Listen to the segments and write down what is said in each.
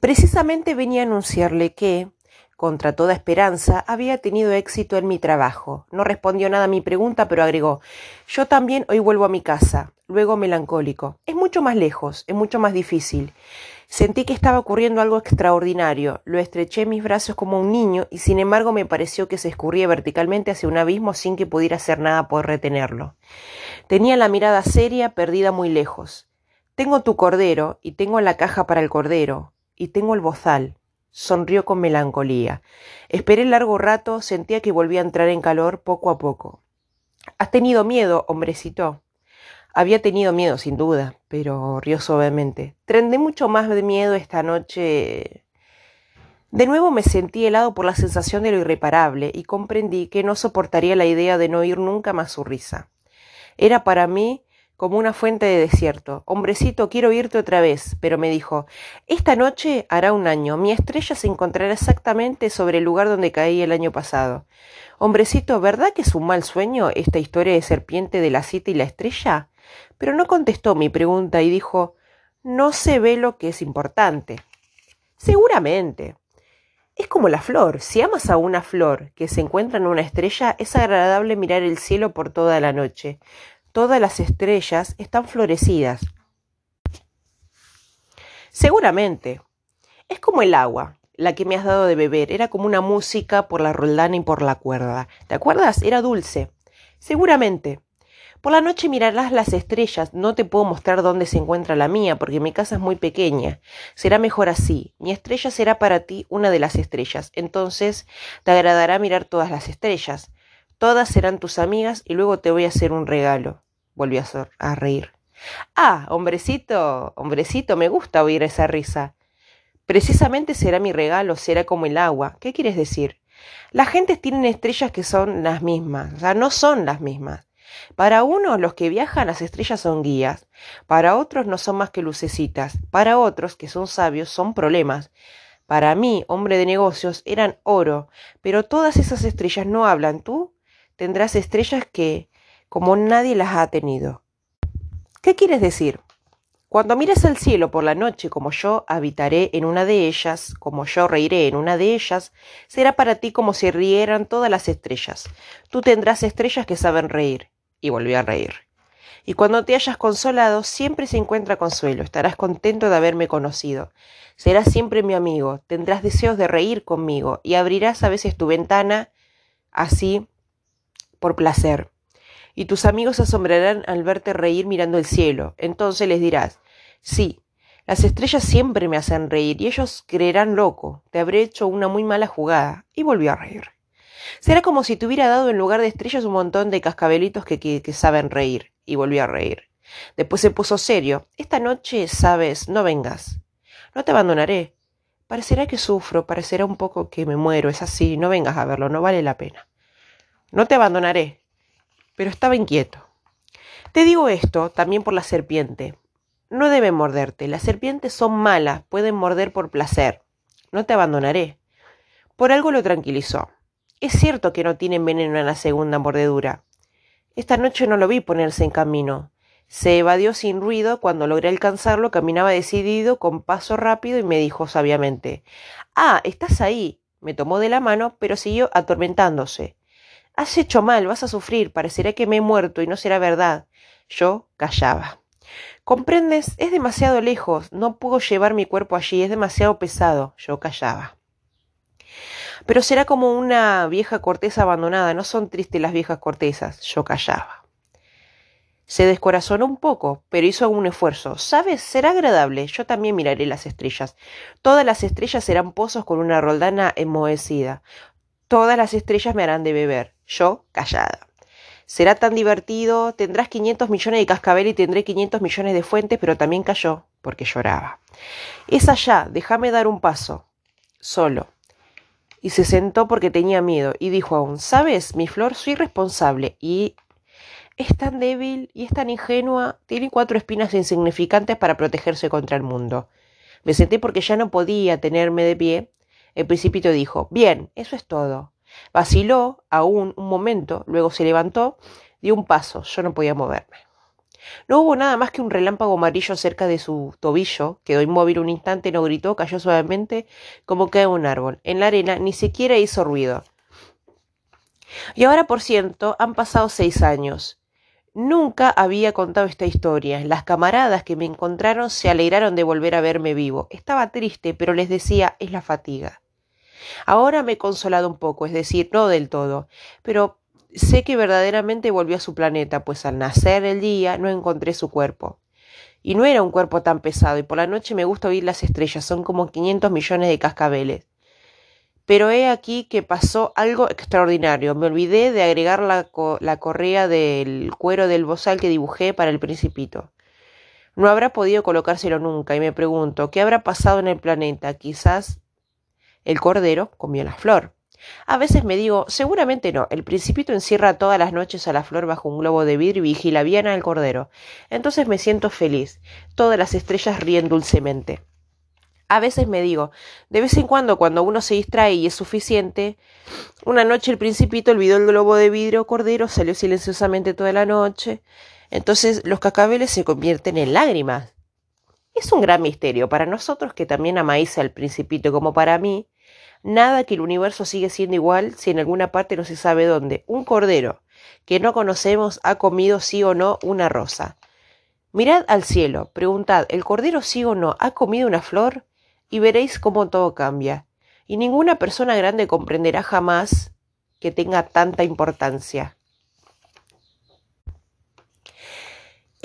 Precisamente venía a anunciarle que, contra toda esperanza, había tenido éxito en mi trabajo. No respondió nada a mi pregunta, pero agregó Yo también hoy vuelvo a mi casa. Luego melancólico. Es mucho más lejos, es mucho más difícil. Sentí que estaba ocurriendo algo extraordinario. Lo estreché en mis brazos como un niño y sin embargo me pareció que se escurría verticalmente hacia un abismo sin que pudiera hacer nada por retenerlo. Tenía la mirada seria, perdida muy lejos. Tengo tu cordero y tengo la caja para el cordero y tengo el bozal. Sonrió con melancolía. Esperé largo rato, sentía que volvía a entrar en calor poco a poco. ¿Has tenido miedo, hombrecito? Había tenido miedo, sin duda, pero rió suavemente. Trendé mucho más de miedo esta noche. De nuevo me sentí helado por la sensación de lo irreparable y comprendí que no soportaría la idea de no oír nunca más su risa. Era para mí como una fuente de desierto. Hombrecito, quiero oírte otra vez, pero me dijo, esta noche hará un año, mi estrella se encontrará exactamente sobre el lugar donde caí el año pasado. Hombrecito, ¿verdad que es un mal sueño esta historia de serpiente de la cita y la estrella? pero no contestó mi pregunta y dijo No se ve lo que es importante. Seguramente. Es como la flor. Si amas a una flor que se encuentra en una estrella, es agradable mirar el cielo por toda la noche. Todas las estrellas están florecidas. Seguramente. Es como el agua, la que me has dado de beber. Era como una música por la roldana y por la cuerda. ¿Te acuerdas? Era dulce. Seguramente. Por la noche mirarás las estrellas, no te puedo mostrar dónde se encuentra la mía, porque mi casa es muy pequeña. Será mejor así. Mi estrella será para ti una de las estrellas. Entonces te agradará mirar todas las estrellas. Todas serán tus amigas y luego te voy a hacer un regalo. Volvió a, reír. Ah, hombrecito, hombrecito, me gusta oír esa risa. Precisamente será mi regalo, será como el agua. ¿Qué quieres decir? Las gentes tienen estrellas que son las mismas, o sea, no son las mismas. Para unos los que viajan las estrellas son guías, para otros no son más que lucecitas, para otros que son sabios son problemas. Para mí, hombre de negocios, eran oro, pero todas esas estrellas no hablan. Tú tendrás estrellas que, como nadie las ha tenido. ¿Qué quieres decir? Cuando mires al cielo por la noche como yo habitaré en una de ellas, como yo reiré en una de ellas, será para ti como si rieran todas las estrellas. Tú tendrás estrellas que saben reír y volvió a reír. Y cuando te hayas consolado, siempre se encuentra consuelo, estarás contento de haberme conocido. Serás siempre mi amigo, tendrás deseos de reír conmigo y abrirás a veces tu ventana así por placer. Y tus amigos se asombrarán al verte reír mirando el cielo. Entonces les dirás, sí, las estrellas siempre me hacen reír y ellos creerán loco, te habré hecho una muy mala jugada. Y volvió a reír. Será como si te hubiera dado en lugar de estrellas un montón de cascabelitos que, que, saben reír. Y volvió a reír. Después se puso serio. Esta noche, sabes, no vengas. No te abandonaré. Parecerá que sufro, parecerá un poco que me muero. Es así, no vengas a verlo, no vale la pena. No te abandonaré. Pero estaba inquieto. Te digo esto también por la serpiente. No deben morderte. Las serpientes son malas, pueden morder por placer. No te abandonaré. Por algo lo tranquilizó. Es cierto que no tienen veneno en la segunda mordedura. Esta noche no lo vi ponerse en camino. Se evadió sin ruido, cuando logré alcanzarlo caminaba decidido, con paso rápido, y me dijo sabiamente Ah, estás ahí. Me tomó de la mano, pero siguió atormentándose. Has hecho mal, vas a sufrir, parecerá que me he muerto y no será verdad. Yo callaba. ¿Comprendes? Es demasiado lejos, no puedo llevar mi cuerpo allí, es demasiado pesado. Yo callaba. Pero será como una vieja corteza abandonada, no son tristes las viejas cortezas. Yo callaba. Se descorazonó un poco, pero hizo un esfuerzo. ¿Sabes? Será agradable. Yo también miraré las estrellas. Todas las estrellas serán pozos con una roldana enmohecida. Todas las estrellas me harán de beber. Yo, callada. Será tan divertido. Tendrás 500 millones de cascabel y tendré 500 millones de fuentes, pero también cayó, porque lloraba. Es allá. Déjame dar un paso. Solo y se sentó porque tenía miedo y dijo aún, sabes, mi flor, soy responsable y es tan débil y es tan ingenua, tiene cuatro espinas insignificantes para protegerse contra el mundo. Me senté porque ya no podía tenerme de pie. El principito dijo, bien, eso es todo. Vaciló aún un momento, luego se levantó, dio un paso, yo no podía moverme. No hubo nada más que un relámpago amarillo cerca de su tobillo. Quedó inmóvil un instante, no gritó, cayó suavemente como cae un árbol. En la arena ni siquiera hizo ruido. Y ahora, por cierto, han pasado seis años. Nunca había contado esta historia. Las camaradas que me encontraron se alegraron de volver a verme vivo. Estaba triste, pero les decía, es la fatiga. Ahora me he consolado un poco, es decir, no del todo, pero sé que verdaderamente volvió a su planeta, pues al nacer el día no encontré su cuerpo. Y no era un cuerpo tan pesado, y por la noche me gusta oír las estrellas, son como 500 millones de cascabeles. Pero he aquí que pasó algo extraordinario. Me olvidé de agregar la, la correa del cuero del bozal que dibujé para el principito. No habrá podido colocárselo nunca, y me pregunto, ¿qué habrá pasado en el planeta? Quizás el cordero comió la flor. A veces me digo, seguramente no, el principito encierra todas las noches a la flor bajo un globo de vidrio y vigila bien al cordero. Entonces me siento feliz. Todas las estrellas ríen dulcemente. A veces me digo, de vez en cuando, cuando uno se distrae y es suficiente, una noche el principito olvidó el globo de vidrio cordero, salió silenciosamente toda la noche. Entonces los cacabeles se convierten en lágrimas. Es un gran misterio para nosotros que también amáis al principito como para mí. Nada que el universo sigue siendo igual si en alguna parte no se sabe dónde. Un cordero que no conocemos ha comido sí o no una rosa. Mirad al cielo, preguntad, ¿el cordero sí o no ha comido una flor? y veréis cómo todo cambia. Y ninguna persona grande comprenderá jamás que tenga tanta importancia.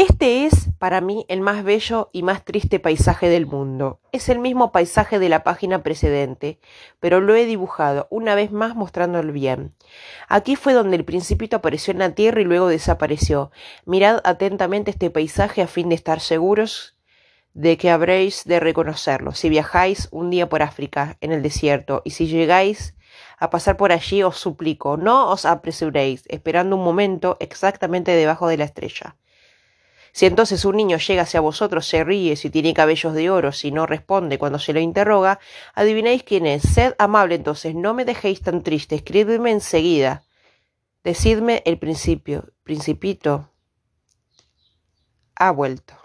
Este es, para mí, el más bello y más triste paisaje del mundo. Es el mismo paisaje de la página precedente, pero lo he dibujado, una vez más mostrándolo bien. Aquí fue donde el principito apareció en la tierra y luego desapareció. Mirad atentamente este paisaje a fin de estar seguros de que habréis de reconocerlo. Si viajáis un día por África, en el desierto, y si llegáis a pasar por allí, os suplico, no os apresuréis, esperando un momento exactamente debajo de la estrella. Si entonces un niño llega hacia vosotros, se ríe, si tiene cabellos de oro, si no responde cuando se lo interroga, adivinéis quién es. Sed amable entonces, no me dejéis tan triste, escribidme enseguida. Decidme el principio. Principito ha vuelto.